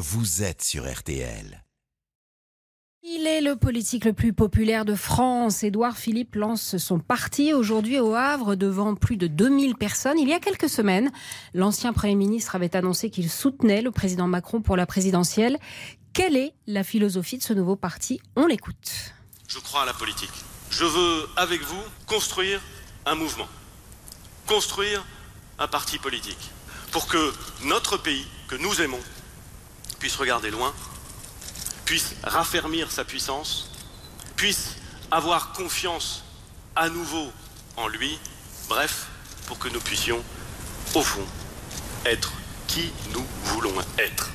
vous êtes sur RTL. Il est le politique le plus populaire de France. Édouard Philippe lance son parti aujourd'hui au Havre devant plus de 2000 personnes. Il y a quelques semaines, l'ancien Premier ministre avait annoncé qu'il soutenait le président Macron pour la présidentielle. Quelle est la philosophie de ce nouveau parti? On l'écoute. Je crois à la politique. Je veux, avec vous, construire un mouvement, construire un parti politique, pour que notre pays, que nous aimons, puisse regarder loin puisse raffermir sa puissance, puisse avoir confiance à nouveau en lui, bref, pour que nous puissions, au fond, être qui nous voulons être.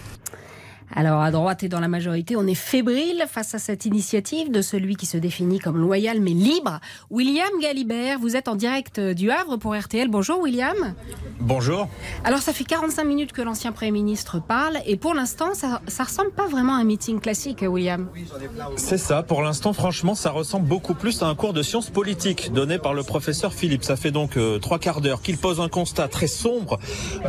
Alors à droite et dans la majorité, on est fébrile face à cette initiative de celui qui se définit comme loyal mais libre. William Galibert, vous êtes en direct du Havre pour RTL. Bonjour William. Bonjour. Alors ça fait 45 minutes que l'ancien Premier ministre parle et pour l'instant ça, ça ressemble pas vraiment à un meeting classique William. C'est ça, pour l'instant franchement ça ressemble beaucoup plus à un cours de sciences politiques donné par le professeur Philippe. Ça fait donc euh, trois quarts d'heure qu'il pose un constat très sombre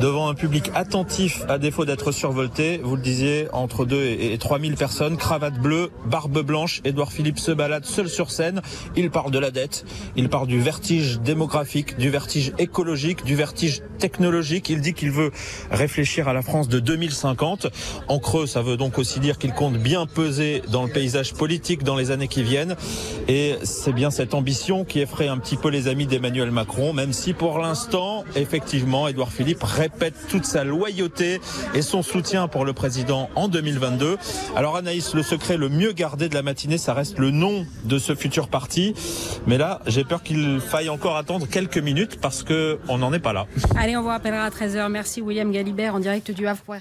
devant un public attentif à défaut d'être survolté. Vous le disiez, entre 2 et 3 000 personnes, cravate bleue, barbe blanche. Édouard Philippe se balade seul sur scène. Il parle de la dette, il parle du vertige démographique, du vertige écologique, du vertige technologique. Il dit qu'il veut réfléchir à la France de 2050. En creux, ça veut donc aussi dire qu'il compte bien peser dans le paysage politique dans les années qui viennent. Et c'est bien cette ambition qui effraie un petit peu les amis d'Emmanuel Macron, même si pour l'instant, effectivement, Édouard Philippe répète toute sa loyauté et son soutien pour le président en 2022. Alors Anaïs, le secret le mieux gardé de la matinée, ça reste le nom de ce futur parti. Mais là, j'ai peur qu'il faille encore attendre quelques minutes parce que on n'en est pas là. Allez, on vous rappellera à 13h. Merci William Galibert en direct du Havre.